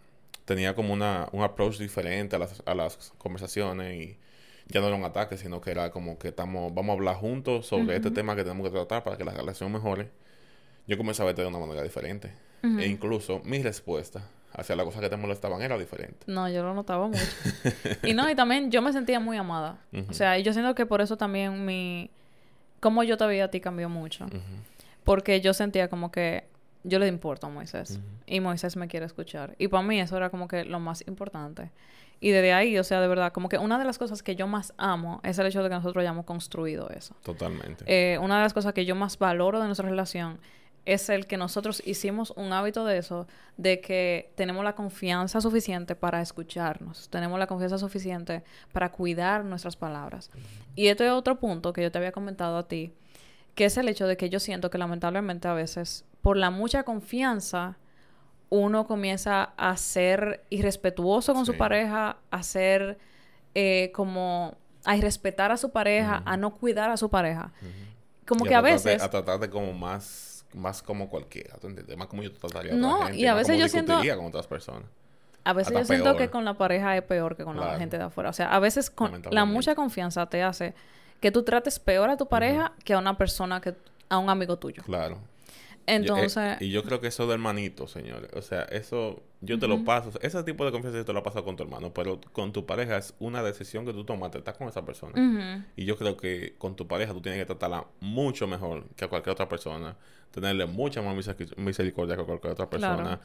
tenías como una, un approach diferente a las, a las conversaciones y ya no era un ataque, sino que era como que estamos, vamos a hablar juntos sobre este tema que tenemos que tratar para que la relación mejore. Yo comencé a verte de una manera diferente. E incluso mi respuesta hacia las cosas que te molestaban era diferente. No, yo lo notaba mucho. [laughs] y no, y también yo me sentía muy amada. O sea, yo siento que por eso también mi... Cómo yo te veía a ti cambió mucho. Porque yo sentía como que yo le importo a Moisés. Y Moisés me quiere escuchar. Y para mí eso era como que lo más importante. Y desde ahí, o sea, de verdad, como que una de las cosas que yo más amo es el hecho de que nosotros hayamos construido eso. Totalmente. Eh, una de las cosas que yo más valoro de nuestra relación es el que nosotros hicimos un hábito de eso, de que tenemos la confianza suficiente para escucharnos, tenemos la confianza suficiente para cuidar nuestras palabras. Y este es otro punto que yo te había comentado a ti, que es el hecho de que yo siento que lamentablemente a veces, por la mucha confianza, uno comienza a ser irrespetuoso con su pareja, a ser eh, como a irrespetar a su pareja, a no cuidar a su pareja. Como que a, veces... a tratarte como más, más como cualquiera, ¿tú entiendes? Más como yo trataría a no, y a veces yo siento... con otras personas. A veces yo siento que con la pareja es peor que con la gente de afuera. O sea, a veces con la mucha confianza te hace que tú trates peor a tu pareja que a una persona que a un amigo tuyo. Claro. Entonces... y yo creo que eso de hermanito, señores. O sea, eso yo te lo paso. Ese tipo de confianza yo te lo paso con tu hermano. Pero con tu pareja es una decisión que tú tomaste. Estás con esa persona. Y yo creo que con tu pareja tú tienes que tratarla mucho mejor que a cualquier otra persona. Tenerle mucha más misericordia que a cualquier otra persona.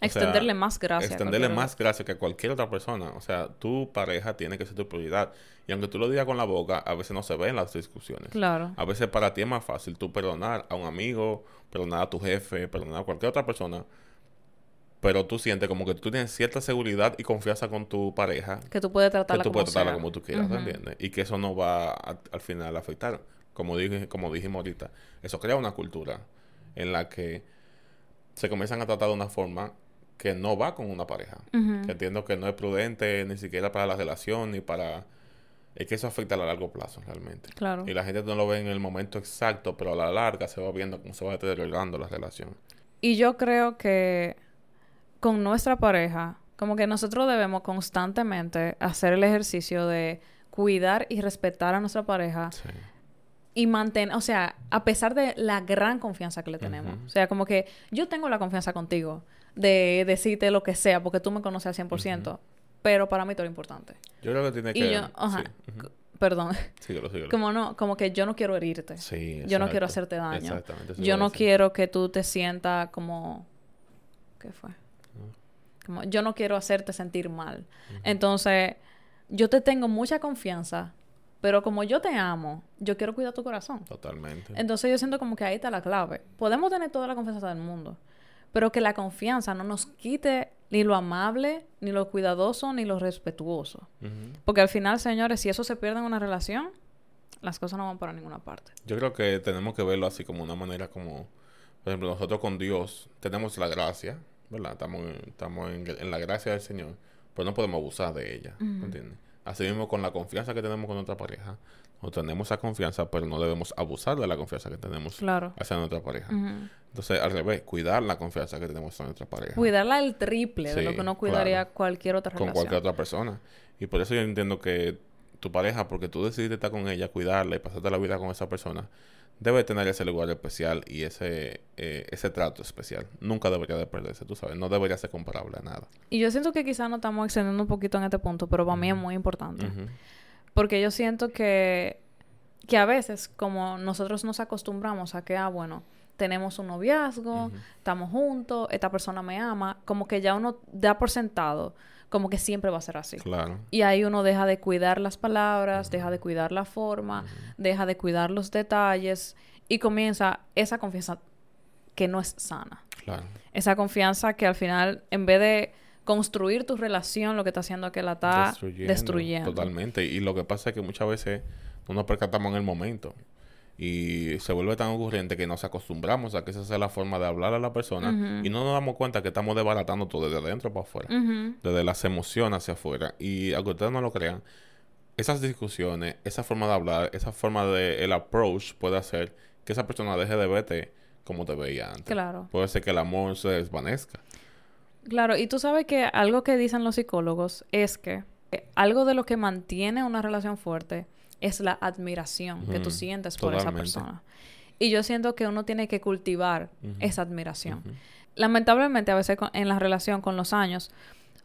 extenderle más gracia. Extenderle más gracia que a cualquier otra persona. O sea, tu pareja tiene que ser tu prioridad. Y aunque tú lo digas con la boca, a veces no se ve en las discusiones. Claro. A veces para ti es más fácil tú perdonar a un amigo, perdonar a tu jefe, perdonar a cualquier otra persona. Pero tú sientes como que tú tienes cierta seguridad y confianza con tu pareja. Que tú puedes tratarla, que tú puedes tratarla como tú quieras, ¿entiendes? Y que eso no va al final a afectar. Como, dije, como dijimos ahorita, eso crea una cultura en la que se comienzan a tratar de una forma que no va con una pareja. Que entiendo que no es prudente ni siquiera para la relación ni para es que eso afecta a largo plazo realmente. Claro. Y la gente no lo ve en el momento exacto, pero a la larga se va viendo cómo se va deteriorando la relación. Y yo creo que con nuestra pareja, como que nosotros debemos constantemente hacer el ejercicio de cuidar y respetar a nuestra pareja. Sí. Y mantener, o sea, a pesar de la gran confianza que le tenemos. O sea, como que yo tengo la confianza contigo de decirte lo que sea, porque tú me conoces al 100% pero para mí todo es importante. Yo creo que tiene que... Y yo, ajá, perdón. Síguelo, síguelo. Como no, como que yo no quiero herirte. Sí, Yo no quiero hacerte daño. Exactamente. Yo no quiero que tú te sientas como... ¿Qué fue? Como, yo no quiero hacerte sentir mal. Entonces, yo te tengo mucha confianza, pero como yo te amo, yo quiero cuidar tu corazón. Totalmente. Entonces, yo siento como que ahí está la clave. Podemos tener toda la confianza del mundo, pero que la confianza no nos quite ni lo amable, ni lo cuidadoso, ni lo respetuoso. Porque al final, señores, si eso se pierde en una relación, las cosas no van para ninguna parte. Yo creo que tenemos que verlo así como una manera como, por ejemplo, nosotros con Dios tenemos la gracia, ¿verdad? Estamos, estamos en, la gracia del Señor, pero no podemos abusar de ella, ¿entiendes? Así mismo con la confianza que tenemos con nuestra pareja, no tenemos esa confianza, pero no debemos abusar de la confianza que tenemos hacia nuestra pareja. Entonces, al revés, cuidar la confianza que tenemos con nuestra pareja. Cuidarla el triple de lo que no cuidaría cualquier otra relación. Con cualquier otra persona. Y por eso yo entiendo que tu pareja, porque tú decidiste estar con ella, cuidarla y pasarte la vida con esa persona, debe tener ese lugar especial y ese, eh, ese trato especial. Nunca debería de perderse, tú sabes. No debería ser comparable a nada. Y yo siento que quizás no estamos extendiendo un poquito en este punto, pero para mí es muy importante. Porque yo siento que, que a veces, como nosotros nos acostumbramos a que, ah, bueno, tenemos un noviazgo, estamos juntos, esta persona me ama, como que ya uno da por sentado, como que siempre va a ser así. Claro. Y ahí uno deja de cuidar las palabras, deja de cuidar la forma, deja de cuidar los detalles y comienza esa confianza que no es sana. Claro. Esa confianza que al final, en vez de construir tu relación, lo que está haciendo es que la está destruyendo. Totalmente. Y lo que pasa es que muchas veces no nos percatamos en el momento. Y se vuelve tan ocurrente que nos acostumbramos a que esa sea la forma de hablar a la persona y no nos damos cuenta que estamos desbaratando todo desde adentro para afuera, desde las emociones hacia afuera. Y aunque ustedes no lo crean, esas discusiones, esa forma de hablar, esa forma de el approach puede hacer que esa persona deje de verte como te veía antes. Claro. Puede ser que el amor se desvanezca. Claro, y tú sabes que algo que dicen los psicólogos es que algo de lo que mantiene una relación fuerte es la admiración que tú sientes por esa persona. Y yo siento que uno tiene que cultivar esa admiración. Lamentablemente, a veces en la relación con los años,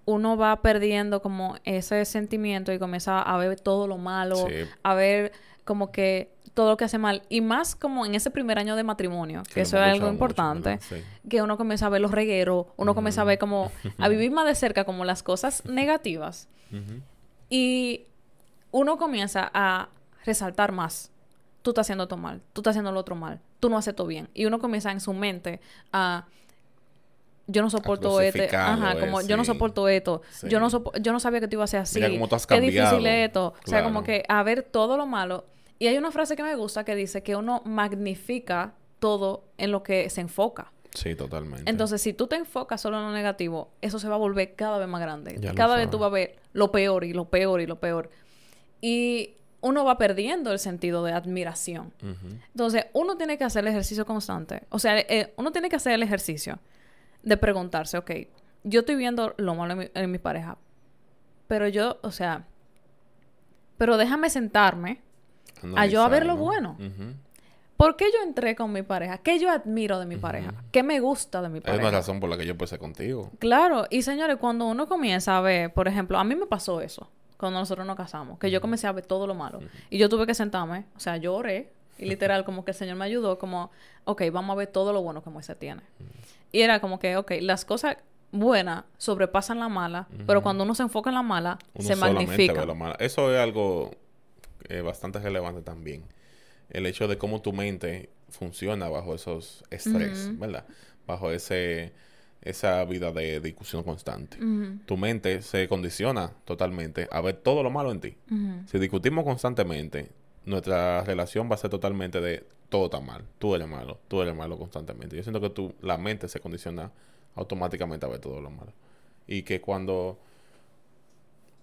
uno va perdiendo como ese sentimiento y comienza a ver todo lo malo, a ver como que todo lo que hace mal. Y más como en ese primer año de matrimonio, que eso es algo importante, que uno comienza a ver los regueros, uno comienza a ver como, a vivir más de cerca como las cosas [laughs] negativas. Y uno comienza a resaltar más. Tú estás haciendo todo mal, tú estás haciendo lo otro mal, tú no haces todo bien. Y uno comienza en su mente a yo no soporto esto, ajá, como yo no soporto esto, yo no yo no sabía que tú ibas a ser así, Mira cómo qué difícil es esto, o sea, como que a ver todo lo malo. Y hay una frase que me gusta que dice que uno magnifica todo en lo que se enfoca. Sí, totalmente. Entonces, si tú te enfocas solo en lo negativo, eso se va a volver cada vez más grande. cada vez tú vas a ver lo peor y lo peor y lo peor. Y uno va perdiendo el sentido de admiración. Entonces, uno tiene que hacer el ejercicio constante. O sea, eh, uno tiene que hacer el ejercicio de preguntarse, ok, yo estoy viendo lo malo en mi, pareja, pero yo, o sea, pero déjame sentarme a yo a ver lo bueno. ¿Por qué yo entré con mi pareja? ¿Qué yo admiro de mi pareja? ¿Qué me gusta de mi pareja? Es una razón por la que yo empecé contigo. Claro, y señores, cuando uno comienza a ver, por ejemplo, a mí me pasó eso cuando nosotros nos casamos, que yo comencé a ver todo lo malo. Y yo tuve que sentarme, o sea, yo oré, y literal, como que el Señor me ayudó, como, ok, vamos a ver todo lo bueno que Moisés tiene. Y era como que, ok, las cosas buenas sobrepasan la mala, pero cuando uno se enfoca en la mala, se magnifica. Eso es algo eh, bastante relevante también. El hecho de cómo tu mente funciona bajo esos estrés, ¿verdad? Bajo ese esa vida de discusión constante. Tu mente se condiciona totalmente a ver todo lo malo en ti. Si discutimos constantemente, nuestra relación va a ser totalmente de todo está mal, tú eres malo, tú eres malo constantemente. Yo siento que tu, la mente se condiciona automáticamente a ver todo lo malo. Y que cuando,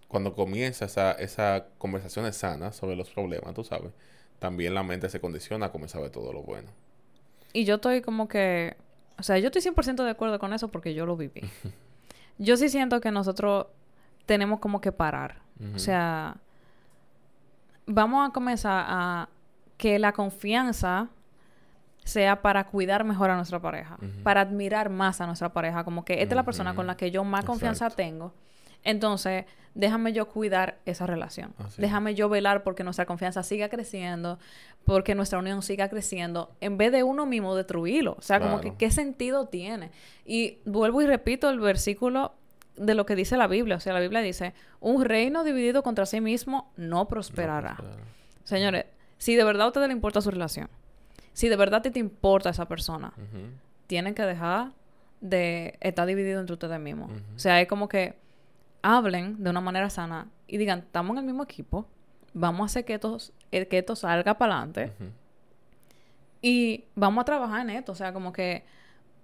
cuando comienza esa, esa conversación sana sobre los problemas, tú sabes, también la mente se condiciona a comenzar a ver todo lo bueno. Y yo estoy como que o sea, yo estoy 100% de acuerdo con eso porque yo lo viví. yo sí siento que nosotros tenemos como que parar. O sea, vamos a comenzar a que la confianza sea para cuidar mejor a nuestra pareja, para admirar más a nuestra pareja, como que esta es la persona con la que yo más confianza tengo. Entonces, déjame yo cuidar esa relación. Déjame yo velar porque nuestra confianza siga creciendo, porque nuestra unión siga creciendo, en vez de uno mismo destruirlo. O sea, como que qué sentido tiene. Y vuelvo y repito el versículo de lo que dice la Biblia. O sea, la Biblia dice, un reino dividido contra sí mismo no prosperará. Señores, si de verdad a ustedes le importa su relación, si de verdad te, te importa esa persona, tienen que dejar de estar dividido entre ustedes mismos. O sea, es como que hablen de una manera sana y digan, estamos en el mismo equipo, vamos a hacer que esto, eh, que esto salga para adelante y vamos a trabajar en esto. O sea, como que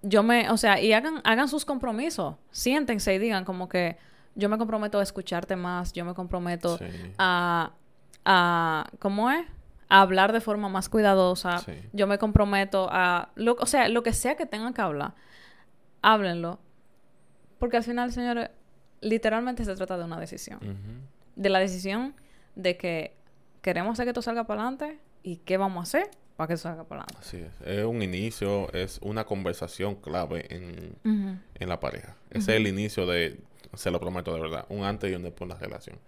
yo me, o sea, y hagan, hagan sus compromisos, siéntense y digan como que yo me comprometo a escucharte más, yo me comprometo a, a, ¿cómo es? A hablar de forma más cuidadosa, yo me comprometo a, lo, o sea, lo que sea que tengan que hablar, háblenlo. Porque al final, señores, literalmente se trata de una decisión. De la decisión de que queremos hacer que esto salga para adelante y qué vamos a hacer para que eso salga para adelante. Así es. Es un inicio, es una conversación clave en, en la pareja. Ese es el inicio de, se lo prometo de verdad, un antes y un después en la relación.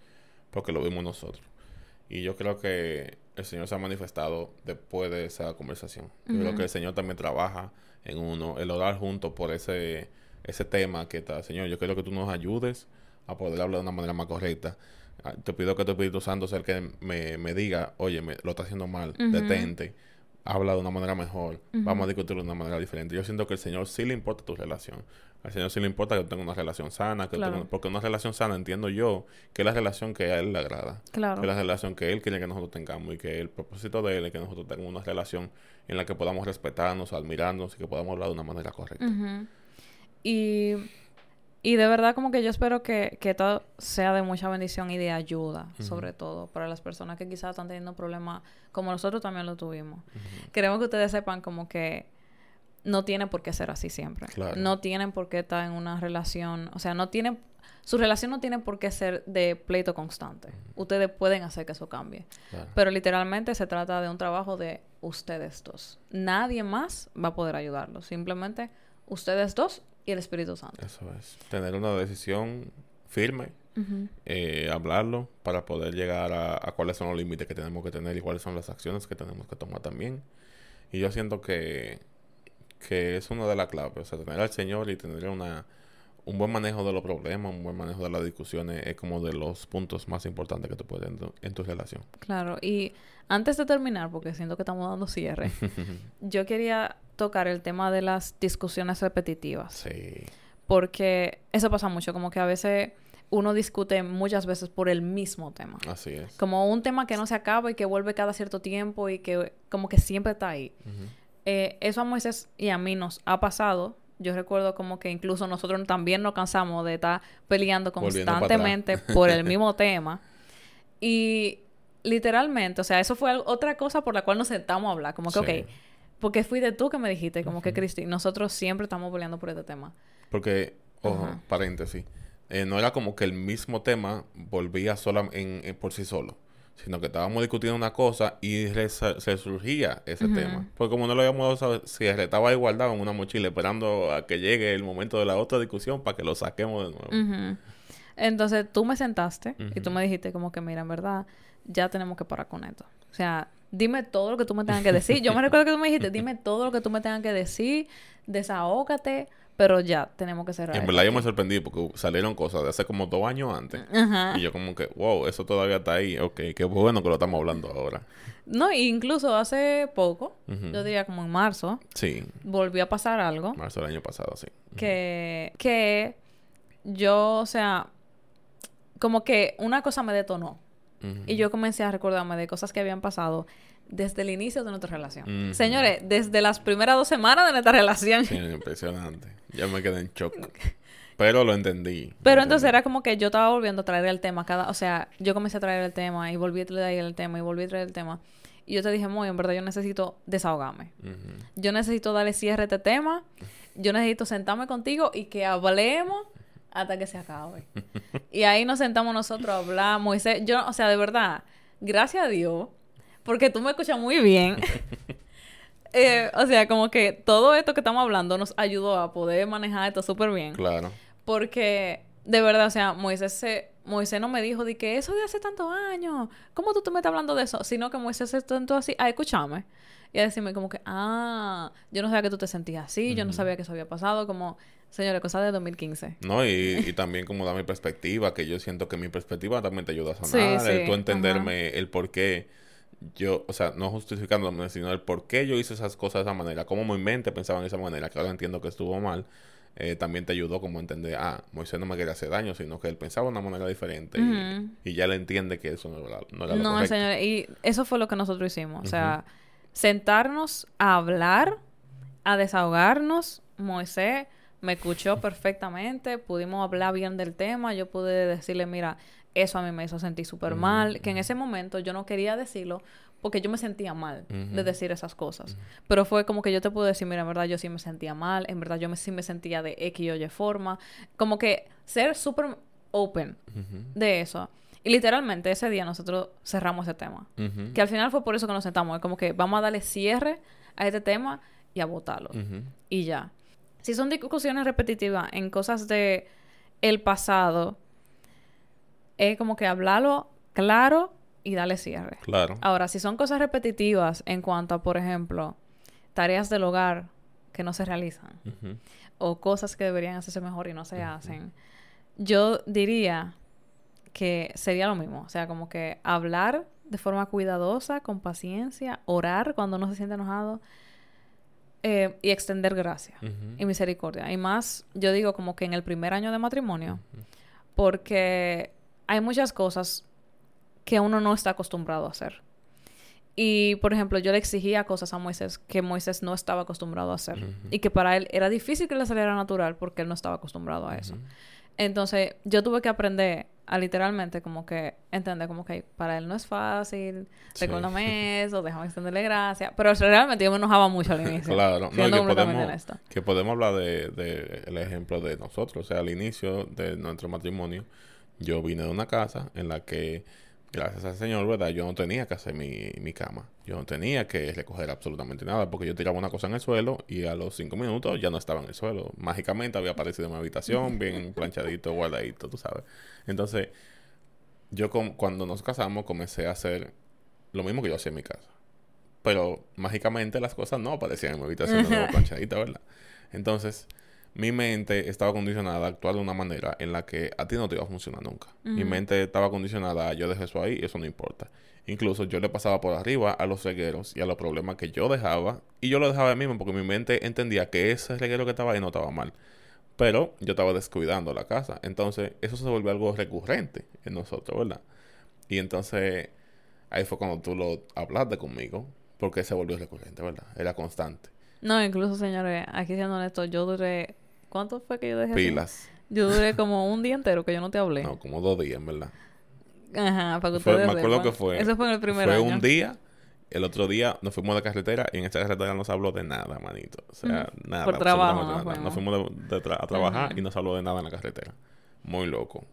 Porque lo vimos nosotros. Y yo creo que el Señor se ha manifestado después de esa conversación. Yo creo que el Señor también trabaja en uno, el orar juntos por ese ese tema que está, Señor, yo quiero que tú nos ayudes a poder hablar de una manera más correcta. Ah, te pido que tu Espíritu Santo sea el que me, me diga, oye, me, lo está haciendo mal, detente, habla de una manera mejor, vamos a discutirlo de una manera diferente. Yo siento que al Señor sí le importa tu relación. Al Señor sí le importa que tenga una relación sana, que porque una relación sana entiendo yo que es la relación que a Él le agrada. Claro. Que es la relación que Él quiere que nosotros tengamos y que el propósito de Él es que nosotros tengamos una relación en la que podamos respetarnos, admirarnos y que podamos hablar de una manera correcta. Y, y de verdad como que yo espero que, que esto sea de mucha bendición y de ayuda, sobre todo, para las personas que quizás están teniendo problemas como nosotros también lo tuvimos. Queremos que ustedes sepan como que no tiene por qué ser así siempre. No tienen por qué estar en una relación, o sea, no tienen, su relación no tiene por qué ser de pleito constante. Ustedes pueden hacer que eso cambie. Pero literalmente se trata de un trabajo de ustedes dos. Nadie más va a poder ayudarlos. Simplemente ustedes dos y el Espíritu Santo. Eso es. Tener una decisión firme, eh, hablarlo para poder llegar a, cuáles son los límites que tenemos que tener y cuáles son las acciones que tenemos que tomar también. Y yo siento que, que es una de las claves. O sea, tener al Señor y tener una, un buen manejo de los problemas, un buen manejo de las discusiones es como de los puntos más importantes que tú puedes en en tu relación. Claro. Y antes de terminar, porque siento que estamos dando cierre, [laughs] yo quería tocar el tema de las discusiones repetitivas. Sí. Porque eso pasa mucho, como que a veces uno discute muchas veces por el mismo tema. Así es. Como un tema que no se acaba y que vuelve cada cierto tiempo y que como que siempre está ahí. Eh, eso a Moisés y a mí nos ha pasado. Yo recuerdo como que incluso nosotros también nos cansamos de estar peleando constantemente por el [laughs] mismo tema. Y literalmente, o sea, eso fue otra cosa por la cual nos sentamos a hablar. Como que, ok, porque fuiste tú que me dijiste, como que, Cristi, nosotros siempre estamos peleando por este tema. Porque, ojo, paréntesis, eh, no era como que el mismo tema volvía sola en, por sí solo sino que estábamos discutiendo una cosa y se surgía ese tema. Porque como no lo habíamos saber, si estaba igualdad en una mochila esperando a que llegue el momento de la otra discusión para que lo saquemos de nuevo. Entonces tú me sentaste y tú me dijiste como que mira, en verdad, ya tenemos que parar con esto. O sea, dime todo lo que tú me tengas que decir. Yo me recuerdo que tú me dijiste, dime todo lo que tú me tengas que decir, desahógate, pero ya, tenemos que cerrar. En verdad yo me sorprendí porque salieron cosas de hace como dos años antes. Y yo como que, wow, eso todavía está ahí. Ok, qué bueno que lo estamos hablando ahora. No, incluso hace poco, yo diría como en marzo. Sí. Volvió a pasar algo. Marzo del año pasado, sí. Que, que yo, o sea, como que una cosa me detonó. Y yo comencé a recordarme de cosas que habían pasado desde el inicio de nuestra relación. Señores, desde las primeras dos semanas de nuestra relación. Sí, [laughs] impresionante. Ya me quedé en shock. Pero lo entendí. Pero entonces era como que yo estaba volviendo a traer el tema. cada O sea, yo comencé a traer el tema y volví a traer el tema y volví a traer el tema. Y yo te dije, muy, en verdad, yo necesito desahogarme. Yo necesito darle cierre a este tema. Yo necesito sentarme contigo y que hablemos hasta que se acabe. [laughs] y ahí nos sentamos nosotros a hablar. Moisés, yo, o sea, de verdad, gracias a Dios, porque tú me escuchas muy bien. [laughs] Eh, o sea, como que todo esto que estamos hablando nos ayudó a poder manejar esto súper bien. Claro. Porque, de verdad, o sea, Moisés se, Moisés no me dijo de que eso de hace tantos años, ¿cómo tú, tú me estás hablando de eso? Sino que Moisés se sentó así, a escucharme y a decirme como que, ah, yo no sabía que tú te sentías así, yo no sabía que eso había pasado, como, señores, cosas de 2015. No, y, y también como da mi perspectiva, que yo siento que mi perspectiva también te ayuda a sanar, sí, tú entenderme el por qué yo, o sea, no justificándome, sino el por qué yo hice esas cosas de esa manera, cómo mi mente pensaba en esa manera, que ahora entiendo que estuvo mal, eh, también te ayudó como a entender, ah, Moisés no me quería hacer daño, sino que él pensaba de una manera diferente y, ya le entiende que eso no era, no era No, señor, y eso fue lo que nosotros hicimos, o sea, sentarnos a hablar, a desahogarnos, Moisés me escuchó perfectamente, pudimos hablar bien del tema, yo pude decirle, mira, eso a mí me hizo sentir súper mal, que en ese momento yo no quería decirlo porque yo me sentía mal de decir esas cosas. Pero fue como que yo te pude decir, mira, en verdad yo sí me sentía mal, en verdad yo me, sí me sentía de X o Y forma. Como que ser súper open de eso. Y literalmente ese día nosotros cerramos ese tema. Que al final fue por eso que nos sentamos. Es como que vamos a darle cierre a este tema y a votarlo. Y ya. Si son discusiones repetitivas en cosas de el pasado, es como que hablarlo claro y darle cierre. Claro. Ahora, si son cosas repetitivas en cuanto a, por ejemplo, tareas del hogar que no se realizan o cosas que deberían hacerse mejor y no se hacen, yo diría que sería lo mismo. O sea, como que hablar de forma cuidadosa, con paciencia, orar cuando uno se siente enojado eh, y extender gracia y misericordia. Y más, yo digo como que en el primer año de matrimonio, porque hay muchas cosas que uno no está acostumbrado a hacer. Y, por ejemplo, yo le exigía cosas a Moisés que Moisés no estaba acostumbrado a hacer. Y que para él era difícil que le saliera natural porque él no estaba acostumbrado a eso. Entonces, yo tuve que aprender a literalmente como que entender como que para él no es fácil, recuérdame [laughs] eso, déjame extenderle gracias. Pero realmente yo me enojaba mucho al inicio. claro, no, que podemos, que podemos hablar de, de el ejemplo de nosotros. O sea, al inicio de nuestro matrimonio, yo vine de una casa en la que, gracias al Señor, ¿verdad? Yo no tenía que hacer mi, mi cama. Yo no tenía que recoger absolutamente nada porque yo tiraba una cosa en el suelo y a los cinco minutos ya no estaba en el suelo. Mágicamente había aparecido en mi habitación, [laughs] bien planchadito, guardadito, tú sabes. Entonces, yo cuando nos casamos comencé a hacer lo mismo que yo hacía en mi casa. Pero mágicamente las cosas no aparecían en mi habitación nuevo planchadita, ¿verdad? Entonces, mi mente estaba condicionada a actuar de una manera en la que a ti no te iba a funcionar nunca. Mi mente estaba condicionada a yo dejé eso ahí, eso no importa. Incluso yo le pasaba por arriba a los regueros y a los problemas que yo dejaba y yo lo dejaba de mismo porque mi mente entendía que ese reguero que estaba ahí no estaba mal. Pero yo estaba descuidando la casa. Entonces eso se volvió algo recurrente en nosotros, ¿verdad? Y entonces ahí fue cuando tú lo hablaste conmigo porque se volvió recurrente, ¿verdad? Era constante. No, incluso, señores, aquí siendo honesto, yo duré ¿Cuánto fue que yo dejé? Pilas. Yo duré como un día entero que yo no te hablé. No, como dos días, en verdad. Ajá, para que Fue- ustedes me acuerdo que fue. Eso fue en el primer fue año. un día. El otro día nos fuimos de carretera y en esa carretera no se habló de nada, manito. O sea, nada. Por trabajo nos nada. Nos fuimos. fuimos de- de tra- a trabajar y no se habló de nada en la carretera. Muy loco.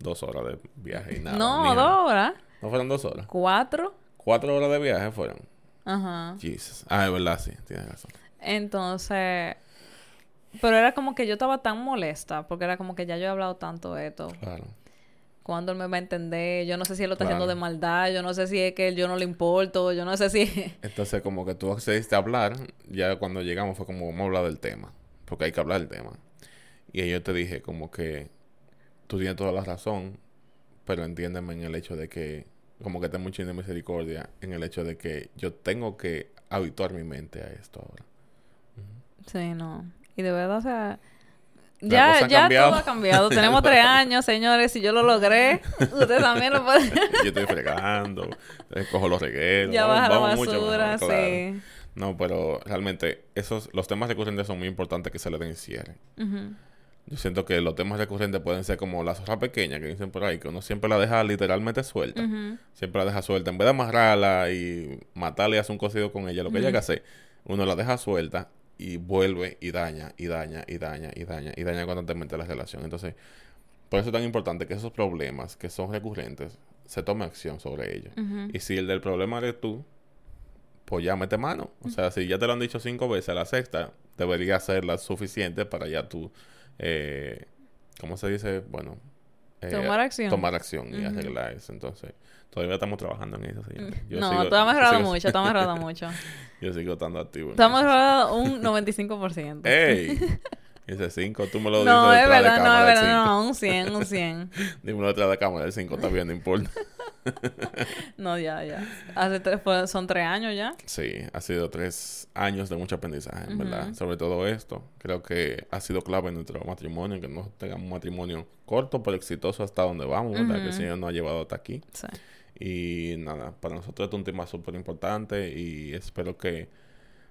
Dos horas de viaje y nada. no, dos nada. horas. ¿No fueron dos horas? Cuatro. Cuatro horas de viaje fueron. Ajá. Jesus. Ah, es verdad, sí. Tienes razón. Entonces, pero era como que yo estaba tan molesta, porque era como que ya yo he hablado tanto de esto. Claro. ¿Cuándo él me va a entender? Yo no sé si él lo está Claro. haciendo de maldad, yo no sé si es que yo no le importo, yo no sé si... [laughs] Entonces, como que tú accediste a hablar, ya cuando llegamos fue como, vamos a hablar del tema, porque hay que hablar del tema. Y yo te dije como que tú tienes toda la razón, pero entiéndeme en el hecho de que, como que ten mucha misericordia, en el hecho de que yo tengo que habituar mi mente a esto ahora. sí, no. Y de verdad, o sea... La Ya, ya todo ha cambiado. [laughs] Tenemos tres años, señores. Si yo lo logré, usted también lo puede. [laughs] yo estoy [laughs] fregando, cojo los regueros. ya vamos- baja la vamos mucho basura, mejor, claro. sí. No, pero realmente esos, los temas recurrentes son muy importantes que se le den cierre. Yo siento que los temas recurrentes pueden ser como la zorra pequeña que dicen por ahí, que uno siempre la deja literalmente suelta. Siempre la deja suelta. En vez de amarrarla y matarla y hacer un cocido con ella, lo que ella que hace, uno la deja suelta y vuelve y daña, y daña, y daña, y daña, y daña constantemente la relación. Entonces, por eso es tan importante que esos problemas que son recurrentes, se tome acción sobre ellos. Y si el del problema eres tú, pues ya mete mano. O sea, si ya te lo han dicho cinco veces, a la sexta debería ser la suficiente para ya tú, eh, ¿cómo se dice? Bueno, eh, Tomar acción. Tomar acción y Ujú. arreglar eso. Entonces, todavía estamos trabajando en eso. señores. Yo no, sigo- tú has yo mejorado sigo- mucho, tú has mejorado mucho. [laughs] Yo sigo estando activo. eso. mejorado un [laughs] 95%. ¡Ey! Ese 5, tú me lo dices no, es detrás de verdad, no, cámara, es verdad, no, un 100, un 100. [laughs] Dímelo detrás de cámara, el 5 está bien, no importa. No, ya, ya. Hace tres, son tres años ya. Sí, ha sido tres años de mucho aprendizaje, en verdad. Sobre todo esto, creo que ha sido clave en nuestro matrimonio, que no tengamos un matrimonio corto pero exitoso hasta donde vamos, ¿verdad? Que el. Señor nos ha llevado hasta aquí. Sí. Y nada, para nosotros es un tema súper importante y espero que,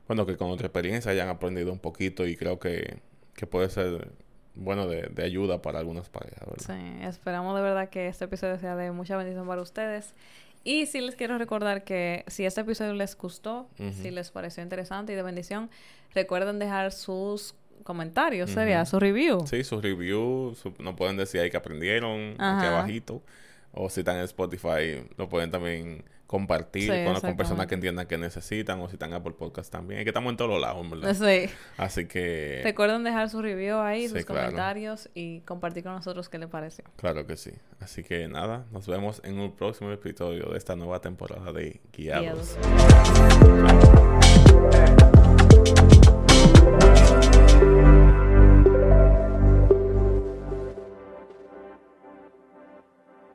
bueno, que con nuestra experiencia hayan aprendido un poquito y creo que, que puede ser, bueno, de, de ayuda para algunas parejas, ¿verdad? Sí, esperamos de verdad que este episodio sea de mucha bendición para ustedes. Y sí les quiero recordar que si este episodio les gustó, Ujú. si les pareció interesante y de bendición, recuerden dejar sus comentarios, Ujú. sería su review. Sí, sus reviews, su- nos pueden decir ahí que aprendieron, aquí Ajá. abajito. O si están en Spotify, lo pueden también compartir Sí, con, con personas que entiendan que necesitan. O si están Apple Podcast también. Es que estamos en todos lados, verdad. Sí. Así que, Recuerden dejar su review ahí, Sí, sus claro. comentarios y compartir con nosotros qué les pareció. claro que sí. Así que nada, nos vemos en un próximo episodio de esta nueva temporada de Guiados. Guiados.